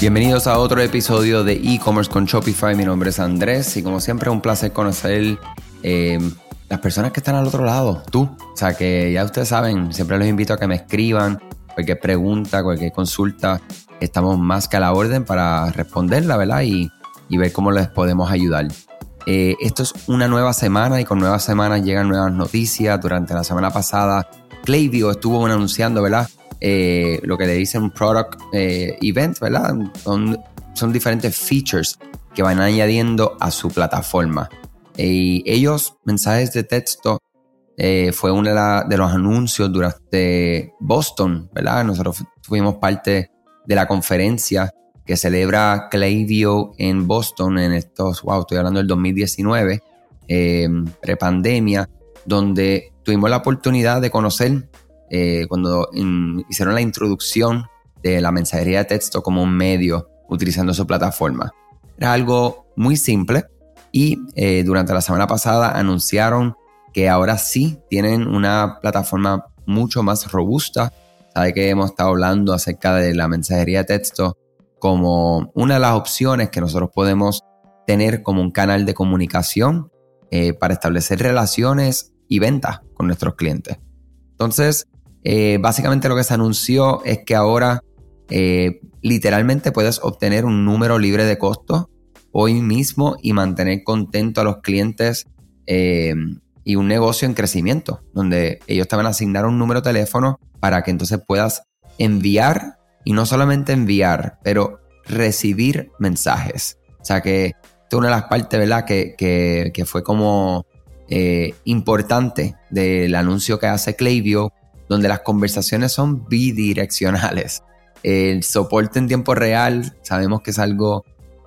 Bienvenidos a otro episodio de e-commerce con Shopify. Mi nombre es Andrés y como siempre un placer conocer eh, las personas que están al otro lado, tú. O sea que ya ustedes saben, siempre los invito a que me escriban cualquier pregunta, cualquier consulta. Estamos más que a la orden para responderla, ¿verdad? Y, y ver cómo les podemos ayudar. Eh, esto es una nueva semana y con nuevas semanas llegan nuevas noticias. Durante la semana pasada, Klaviyo estuvo anunciando, ¿verdad? Eh, lo que le dicen product eh, event, ¿verdad? Son, son diferentes features que van añadiendo a su plataforma. Y ellos, mensajes de texto, eh, fue uno de, los anuncios durante Boston, ¿verdad? Nosotros fuimos parte de la conferencia que celebra Klaviyo en Boston en estos, wow, estoy hablando del 2019, eh, prepandemia, donde tuvimos la oportunidad de conocer eh, cuando hicieron la introducción de la mensajería de texto como un medio utilizando su plataforma. Era algo muy simple y eh, durante la semana pasada anunciaron que ahora sí tienen una plataforma mucho más robusta. Sabe que hemos estado hablando acerca de la mensajería de texto como una de las opciones que nosotros podemos tener como un canal de comunicación eh, para establecer relaciones y ventas con nuestros clientes. Entonces, eh, básicamente lo que se anunció es que ahora eh, literalmente puedes obtener un número libre de costo hoy mismo y mantener contento a los clientes eh, y un negocio en crecimiento, donde ellos te van a asignar un número de teléfono para que entonces puedas enviar y no solamente enviar, pero recibir mensajes. O sea que esta es una de las partes, ¿verdad? Que, que, fue como importante del anuncio que hace Klaviyo donde las conversaciones son bidireccionales. El soporte en tiempo real sabemos que es algo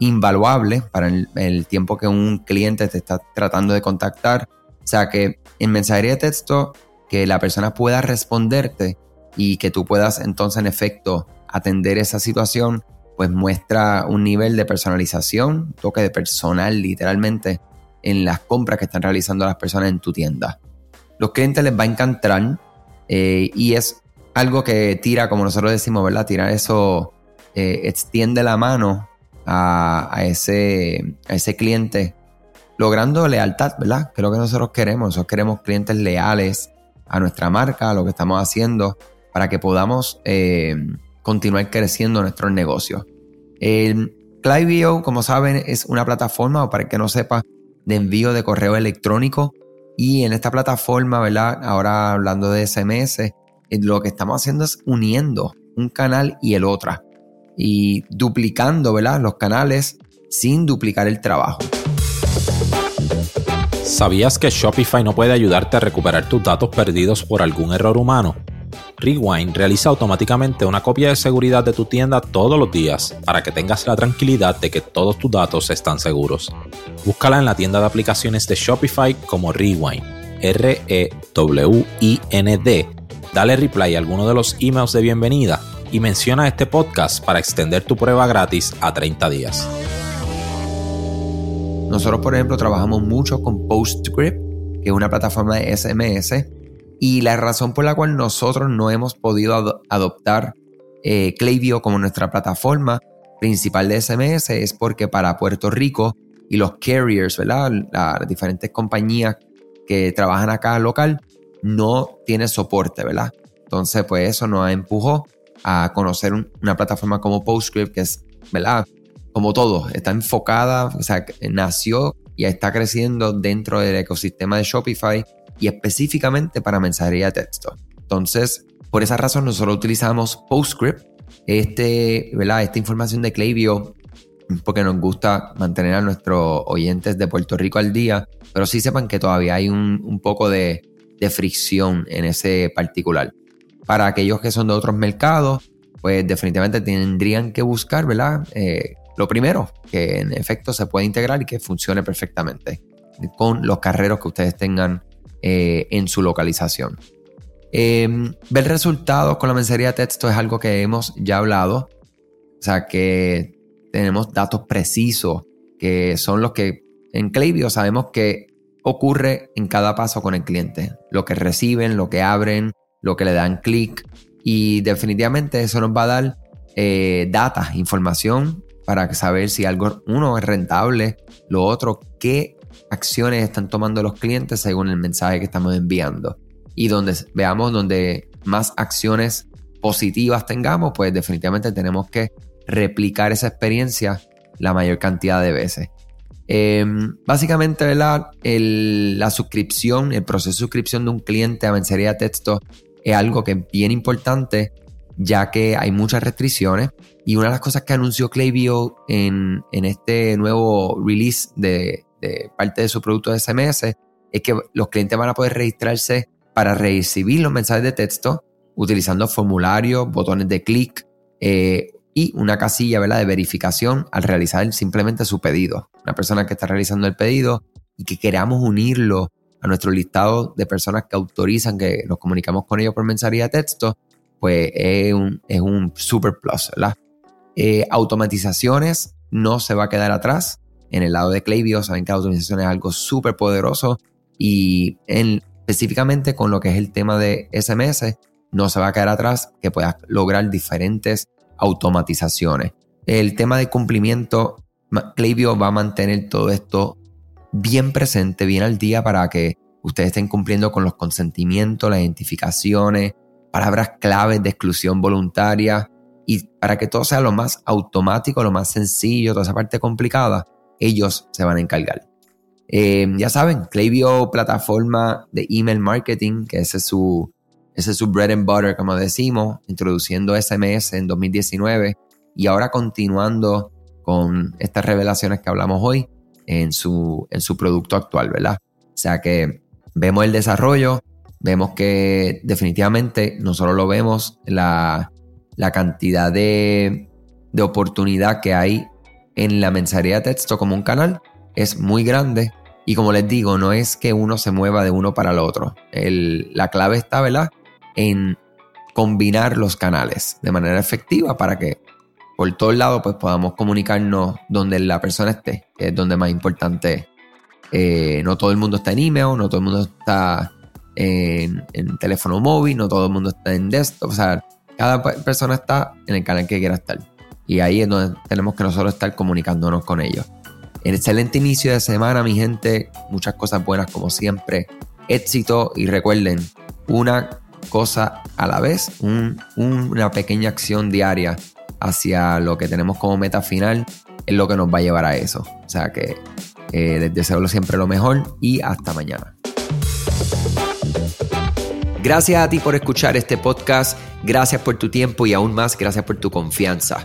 invaluable para el, tiempo que un cliente te está tratando de contactar. O sea que en mensajería de texto, que la persona pueda responderte y que tú puedas entonces en efecto atender esa situación, pues muestra un nivel de personalización, toque de personal literalmente en las compras que están realizando las personas en tu tienda. Los clientes les va a encantar eh, y es algo que tira, como nosotros decimos, ¿verdad? Tirar eso, eh, extiende la mano a, ese, cliente, logrando lealtad, ¿verdad? Que es lo que nosotros queremos. Nosotros queremos clientes leales a nuestra marca, a lo que estamos haciendo, para que podamos eh, continuar creciendo nuestros negocios. El Cliveo, como saben, es una plataforma, para el que no sepa, de envío de correo electrónico y en esta plataforma, ¿verdad? Ahora hablando de SMS, eh, lo que estamos haciendo es uniendo un canal y el otro. Y duplicando, ¿verdad? Los canales sin duplicar el trabajo. ¿Sabías que Shopify no puede ayudarte a recuperar tus datos perdidos por algún error humano? Rewind realiza automáticamente una copia de seguridad de tu tienda todos los días para que tengas la tranquilidad de que todos tus datos están seguros. Búscala en la tienda de aplicaciones de Shopify como Rewind, R-E-W-I-N-D. Dale reply a alguno de los emails de bienvenida y menciona este podcast para extender tu prueba gratis a 30 días. Nosotros, por ejemplo, trabajamos mucho con PostScript, que es una plataforma de SMS y la razón por la cual nosotros no hemos podido adoptar eh, como nuestra plataforma principal de SMS es porque para Puerto Rico y los carriers, ¿verdad? Las diferentes compañías que trabajan acá local no tiene soporte, ¿verdad? Entonces, pues eso nos empujó a conocer una plataforma como PostScript que es, ¿verdad? Como todo, está enfocada, o sea, nació y está creciendo dentro del ecosistema de Shopify y específicamente para mensajería de texto. Entonces, por esa razón nosotros utilizamos PostScript, este, ¿verdad? esta información de Klaviyo, porque nos gusta mantener a nuestros oyentes de Puerto Rico al día, pero sí sepan que todavía hay un, poco de, fricción en ese particular. Para aquellos que son de otros mercados, pues definitivamente tendrían que buscar, ¿verdad? Eh, lo primero, que en efecto se puede integrar y que funcione perfectamente con los carreros que ustedes tengan eh, en su localización. Em, ver resultados con la mensajería de texto es algo que hemos ya hablado. O sea que tenemos datos precisos que son los que en Klaviyo sabemos que ocurre en cada paso con el cliente. Lo que reciben, lo que abren, lo que le dan clic. Y definitivamente eso nos va a dar eh, data, información para saber si algo, uno, es rentable, lo otro, qué acciones están tomando los clientes según el mensaje que estamos enviando. Y donde veamos donde más acciones positivas tengamos, pues definitivamente tenemos que replicar esa experiencia la mayor cantidad de veces. Em, básicamente, la suscripción, el proceso de suscripción de un cliente a mensajería de texto es algo que es bien importante, ya que hay muchas restricciones. Y una de las cosas que anunció Klaviyo en, en este nuevo release de, de parte de su producto de SMS es que los clientes van a poder registrarse para recibir los mensajes de texto utilizando formularios, botones de clic eh, y una casilla de verificación al realizar simplemente su pedido. Una persona que está realizando el pedido y que queramos unirlo a nuestro listado de personas que autorizan que nos comunicamos con ellos por mensajería de texto, pues es un, es un super plus, ¿verdad? Eh, automatizaciones no se va a quedar atrás. En el lado de Klaviyo saben que la automatización es algo súper poderoso y en, específicamente con lo que es el tema de SMS, no se va a quedar atrás, que puedas lograr diferentes automatizaciones. El tema de cumplimiento, Klaviyo va a mantener todo esto bien presente, bien al día para que ustedes estén cumpliendo con los consentimientos, las identificaciones, palabras claves de exclusión voluntaria y para que todo sea lo más automático, lo más sencillo, toda esa parte complicada, ellos se van a encargar. Eh, ya saben, Klaviyo, plataforma de email marketing, que ese es su, ese es su bread and butter, como decimos, introduciendo SMS en 2019 y ahora continuando con estas revelaciones que hablamos hoy en su, en su producto actual, ¿verdad? O sea que vemos el desarrollo, vemos que definitivamente no solo lo vemos, la, la cantidad de, de oportunidad que hay en la mensajería de texto como un canal es muy grande y como les digo, no es que uno se mueva de uno para el otro. la clave está, ¿verdad? En combinar los canales de manera efectiva para que por todos lados pues podamos comunicarnos donde la persona esté, que es donde más importante. Eh, no todo el mundo está en email, no todo el mundo está en, en, teléfono móvil, no todo el mundo está en desktop. O sea, cada persona está en el canal que quiera estar. Y ahí es donde tenemos que nosotros estar comunicándonos con ellos. Excelente inicio de semana, mi gente. Muchas cosas buenas como siempre. Éxito y recuerden, una cosa a la vez, una pequeña acción diaria hacia lo que tenemos como meta final es lo que nos va a llevar a eso. O sea que eh, les deseo siempre lo mejor y hasta mañana. Gracias a ti por escuchar este podcast, gracias por tu tiempo y aún más gracias por tu confianza.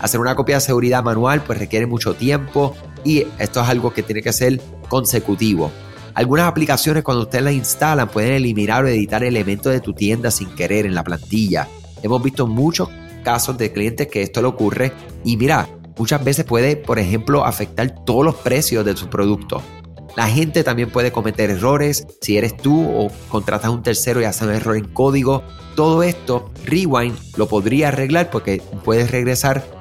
Hacer una copia de seguridad manual pues requiere mucho tiempo y esto es algo que tiene que ser consecutivo. Algunas aplicaciones cuando ustedes las instalan pueden eliminar o editar elementos de tu tienda sin querer en la plantilla. Hemos visto muchos casos de clientes que esto le ocurre y mira, muchas veces puede, por ejemplo, afectar todos los precios de su producto. La gente también puede cometer errores si eres tú o contratas a un tercero y hace un error en código. Todo esto, Rewind lo podría arreglar porque puedes regresar